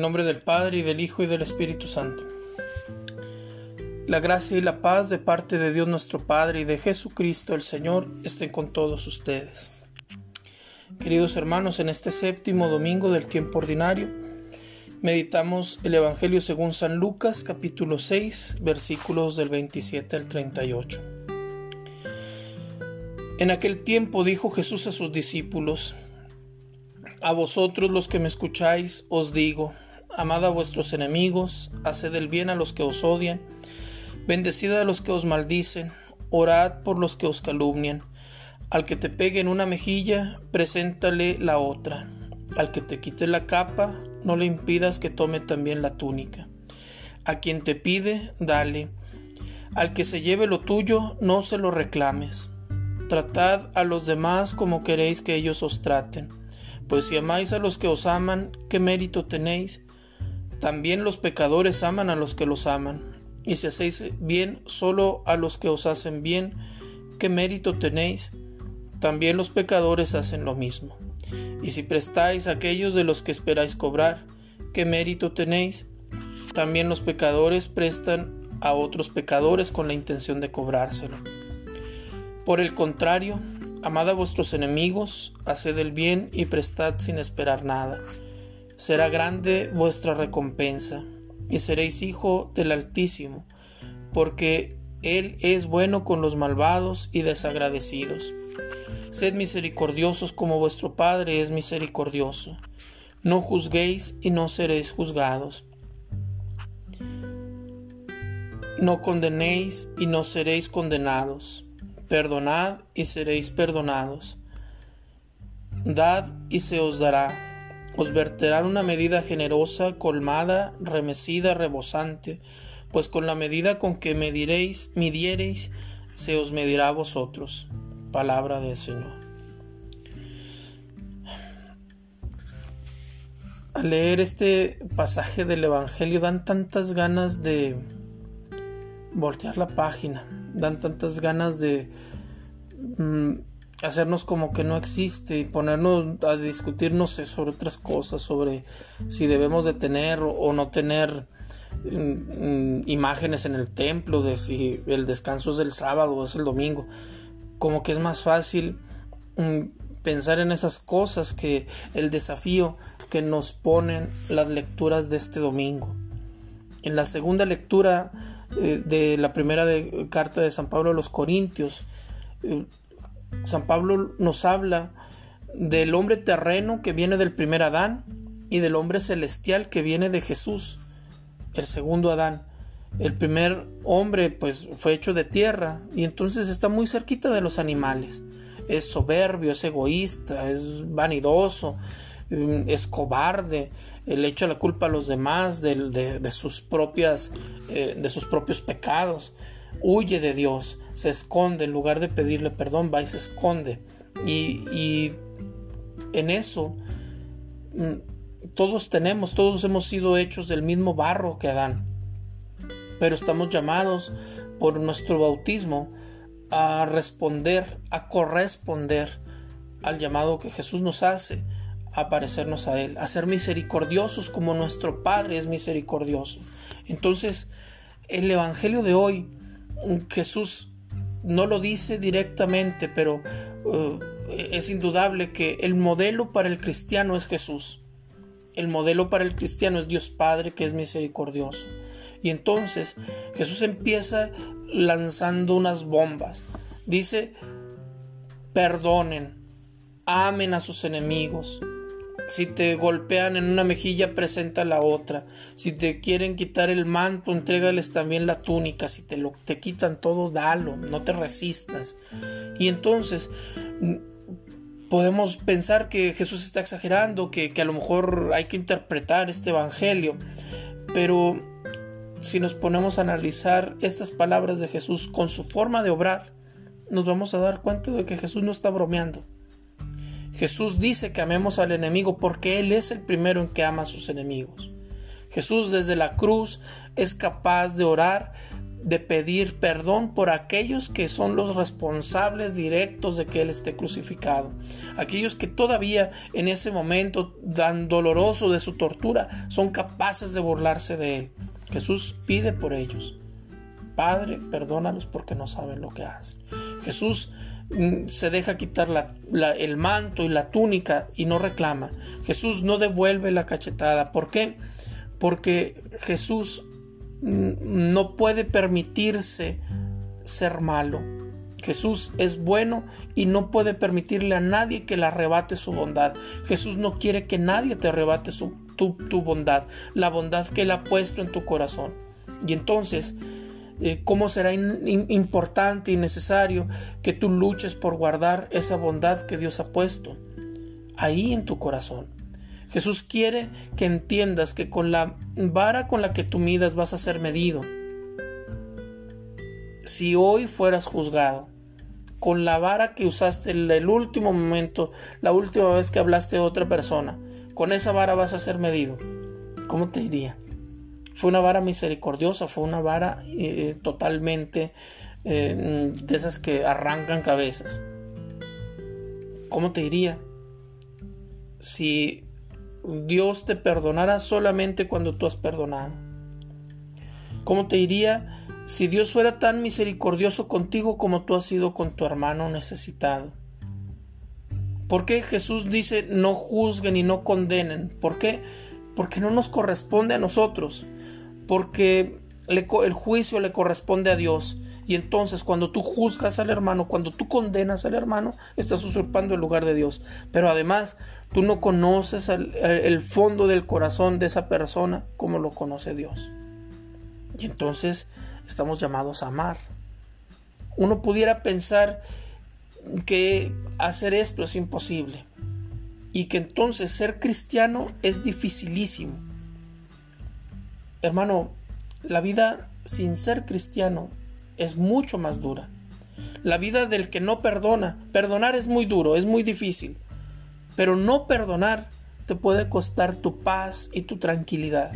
nombre del Padre y del Hijo y del Espíritu Santo. La gracia y la paz de parte de Dios nuestro Padre y de Jesucristo el Señor estén con todos ustedes. Queridos hermanos, en este séptimo domingo del tiempo ordinario, meditamos el Evangelio según San Lucas capítulo 6 versículos del 27 al 38. En aquel tiempo dijo Jesús a sus discípulos, a vosotros los que me escucháis os digo, amad a vuestros enemigos, haced el bien a los que os odian, bendecid a los que os maldicen, orad por los que os calumnian. Al que te pegue en una mejilla, preséntale la otra. Al que te quite la capa, no le impidas que tome también la túnica. A quien te pide, dale. Al que se lleve lo tuyo, no se lo reclames. Tratad a los demás como queréis que ellos os traten pues si amáis a los que os aman, ¿qué mérito tenéis? También los pecadores aman a los que los aman. Y si hacéis bien solo a los que os hacen bien, ¿qué mérito tenéis? También los pecadores hacen lo mismo. Y si prestáis a aquellos de los que esperáis cobrar, ¿qué mérito tenéis? También los pecadores prestan a otros pecadores con la intención de cobrárselo. Por el contrario, Amad a vuestros enemigos, haced el bien y prestad sin esperar nada. Será grande vuestra recompensa, y seréis hijo del Altísimo, porque Él es bueno con los malvados y desagradecidos. Sed misericordiosos como vuestro Padre es misericordioso. No juzguéis y no seréis juzgados. No condenéis y no seréis condenados Perdonad y seréis perdonados. Dad y se os dará. Os verterán una medida generosa, colmada, remecida, rebosante, pues con la medida con que mediréis, midiereis, se os medirá a vosotros. Palabra del Señor. Al leer este pasaje del Evangelio dan tantas ganas de voltear la página dan tantas ganas de mm, hacernos como que no existe y ponernos a discutirnos sobre otras cosas, sobre si debemos de tener o no tener mm, mm, imágenes en el templo, de si el descanso es el sábado o es el domingo. Como que es más fácil pensar en esas cosas que el desafío que nos ponen las lecturas de este domingo. En la segunda lectura eh, de la primera carta de San Pablo a los Corintios. Eh, San Pablo nos habla del hombre terreno que viene del primer Adán y del hombre celestial que viene de Jesús, el segundo Adán. El primer hombre pues fue hecho de tierra y entonces está muy cerquita de los animales. Es soberbio, es egoísta, es vanidoso, mm, es cobarde, le echa la culpa a los demás de, sus propias, eh, de sus propios pecados. Huye de Dios, se esconde, en lugar de pedirle perdón, va y se esconde. Y, en eso mm, todos tenemos, todos hemos sido hechos del mismo barro que Adán. Pero estamos llamados por nuestro bautismo a responder, a corresponder al llamado que Jesús nos hace a parecernos a Él, a ser misericordiosos como nuestro Padre es misericordioso. Entonces, el Evangelio de hoy, Jesús no lo dice directamente, pero uh, es indudable que el modelo para el cristiano es Jesús. El modelo para el cristiano es Dios Padre que es misericordioso. Y entonces Jesús empieza lanzando unas bombas. Dice, perdonen, amen a sus enemigos, si te golpean en una mejilla, presenta la otra. Si te quieren quitar el manto, entrégales también la túnica. Si te lo te quitan todo, dalo, no te resistas. Y entonces mm, podemos pensar que Jesús está exagerando, que, que a lo mejor hay que interpretar este evangelio. Pero si nos ponemos a analizar estas palabras de Jesús con su forma de obrar, nos vamos a dar cuenta de que Jesús no está bromeando. Jesús dice que amemos al enemigo porque Él es el primero en que ama a sus enemigos. Jesús desde la cruz es capaz de orar de pedir perdón por aquellos que son los responsables directos de que Él esté crucificado. Aquellos que todavía en ese momento tan doloroso de su tortura son capaces de burlarse de Él. Jesús pide por ellos. Padre, perdónalos porque no saben lo que hacen. Jesús se deja quitar el manto y la túnica y no reclama. Jesús no devuelve la cachetada. ¿Por qué? Porque Jesús mm, no puede permitirse ser malo. Jesús es bueno y no puede permitirle a nadie que le arrebate su bondad. Jesús no quiere que nadie te arrebate su, tu, bondad, la bondad que Él ha puesto en tu corazón. Y entonces eh, cómo será importante y necesario que tú luches por guardar esa bondad que Dios ha puesto ahí en tu corazón. Jesús quiere que entiendas que con la vara con la que tú midas vas a ser medido. Si hoy fueras juzgado con la vara que usaste en el último momento, la última vez que hablaste a otra persona, con esa vara vas a ser medido. ¿Cómo te diría? Fue una vara misericordiosa, fue una vara eh, totalmente eh, de esas que arrancan cabezas. ¿Cómo te diría? Si Dios te perdonara solamente cuando tú has perdonado. ¿Cómo te diría si Dios fuera tan misericordioso contigo como tú has sido con tu hermano necesitado? ¿Por qué Jesús dice no juzguen y no condenen? ¿Por qué? Porque no nos corresponde a nosotros porque el juicio le corresponde a Dios. Y entonces cuando tú juzgas al hermano, cuando tú condenas al hermano, estás usurpando el lugar de Dios. Pero además, tú no conoces el, fondo del corazón de esa persona como lo conoce Dios. Y entonces estamos llamados a amar. Uno pudiera pensar que hacer esto es imposible y que entonces ser cristiano es dificilísimo. Hermano, la vida sin ser cristiano es mucho más dura. La vida del que no perdona, perdonar es muy duro, es muy difícil, pero no perdonar te puede costar tu paz y tu tranquilidad.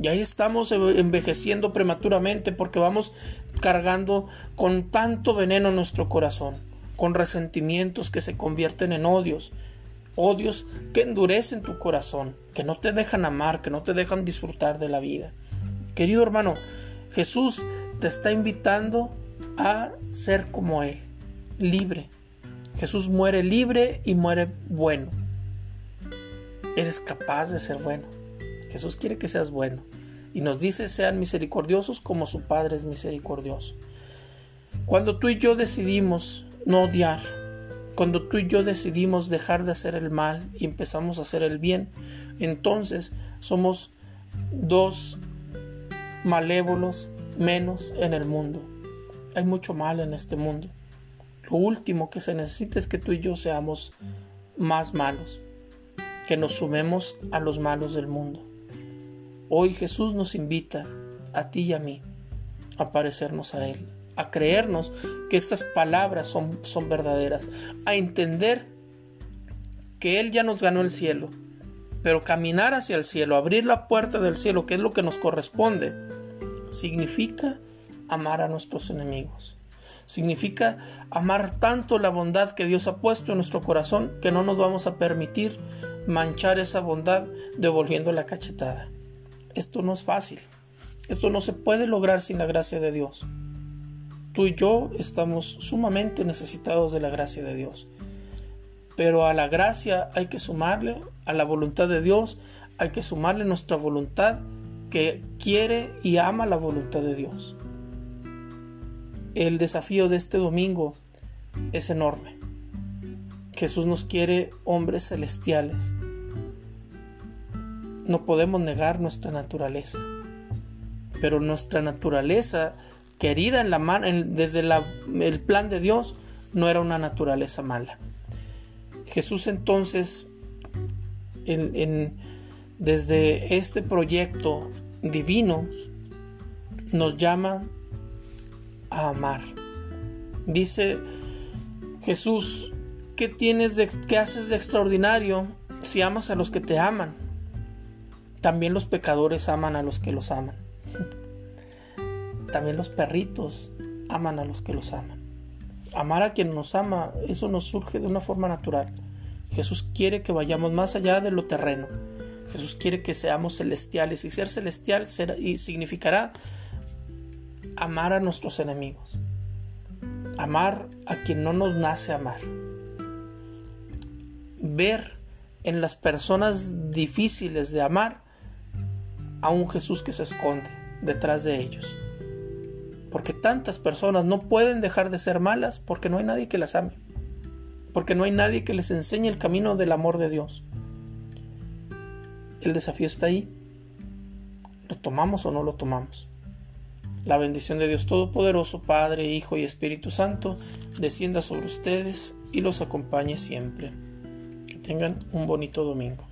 Y ahí estamos envejeciendo prematuramente porque vamos cargando con tanto veneno en nuestro corazón, con resentimientos que se convierten en odios, odios que endurecen tu corazón, que no te dejan amar, que no te dejan disfrutar de la vida. Querido hermano, Jesús te está invitando a ser como Él, libre. Jesús muere libre y muere bueno. Eres capaz de ser bueno. Jesús quiere que seas bueno. Y nos dice, sean misericordiosos como su Padre es misericordioso. Cuando tú y yo decidimos no odiar, cuando tú y yo decidimos dejar de hacer el mal y empezamos a hacer el bien, entonces somos dos malévolos menos en el mundo. Hay mucho mal en este mundo. Lo último que se necesita es que tú y yo seamos más malos, que nos sumemos a los malos del mundo. Hoy Jesús nos invita, a ti y a mí, a parecernos a Él, a creernos que estas palabras son, son verdaderas, a entender que Él ya nos ganó el cielo, pero caminar hacia el cielo, abrir la puerta del cielo, que es lo que nos corresponde, significa amar a nuestros enemigos. Significa amar tanto la bondad que Dios ha puesto en nuestro corazón que no nos vamos a permitir manchar esa bondad devolviendo la cachetada. Esto no es fácil. Esto no se puede lograr sin la gracia de Dios. Tú y yo estamos sumamente necesitados de la gracia de Dios. Pero a la gracia hay que sumarle, a la voluntad de Dios hay que sumarle nuestra voluntad que quiere y ama la voluntad de Dios. El desafío de este domingo es enorme. Jesús nos quiere hombres celestiales. No podemos negar nuestra naturaleza, pero nuestra naturaleza querida en la mano, desde el plan de Dios, no era una naturaleza mala. Jesús entonces, desde este proyecto divino, nos llama a amar. Dice Jesús, ¿qué tienes de, qué haces de extraordinario si amas a los que te aman? También los pecadores aman a los que los aman. también los perritos aman a los que los aman. Amar a quien nos ama, eso nos surge de una forma natural. Jesús quiere que vayamos más allá de lo terreno. Jesús quiere que seamos celestiales y ser celestial y significará amar a nuestros enemigos. Amar a quien no nos nace amar. Ver en las personas difíciles de amar a un Jesús que se esconde detrás de ellos. Porque tantas personas no pueden dejar de ser malas porque no hay nadie que las ame. Porque no hay nadie que les enseñe el camino del amor de Dios. El desafío está ahí. ¿Lo tomamos o no lo tomamos? La bendición de Dios Todopoderoso, Padre, Hijo y Espíritu Santo, descienda sobre ustedes y los acompañe siempre. Que tengan un bonito domingo.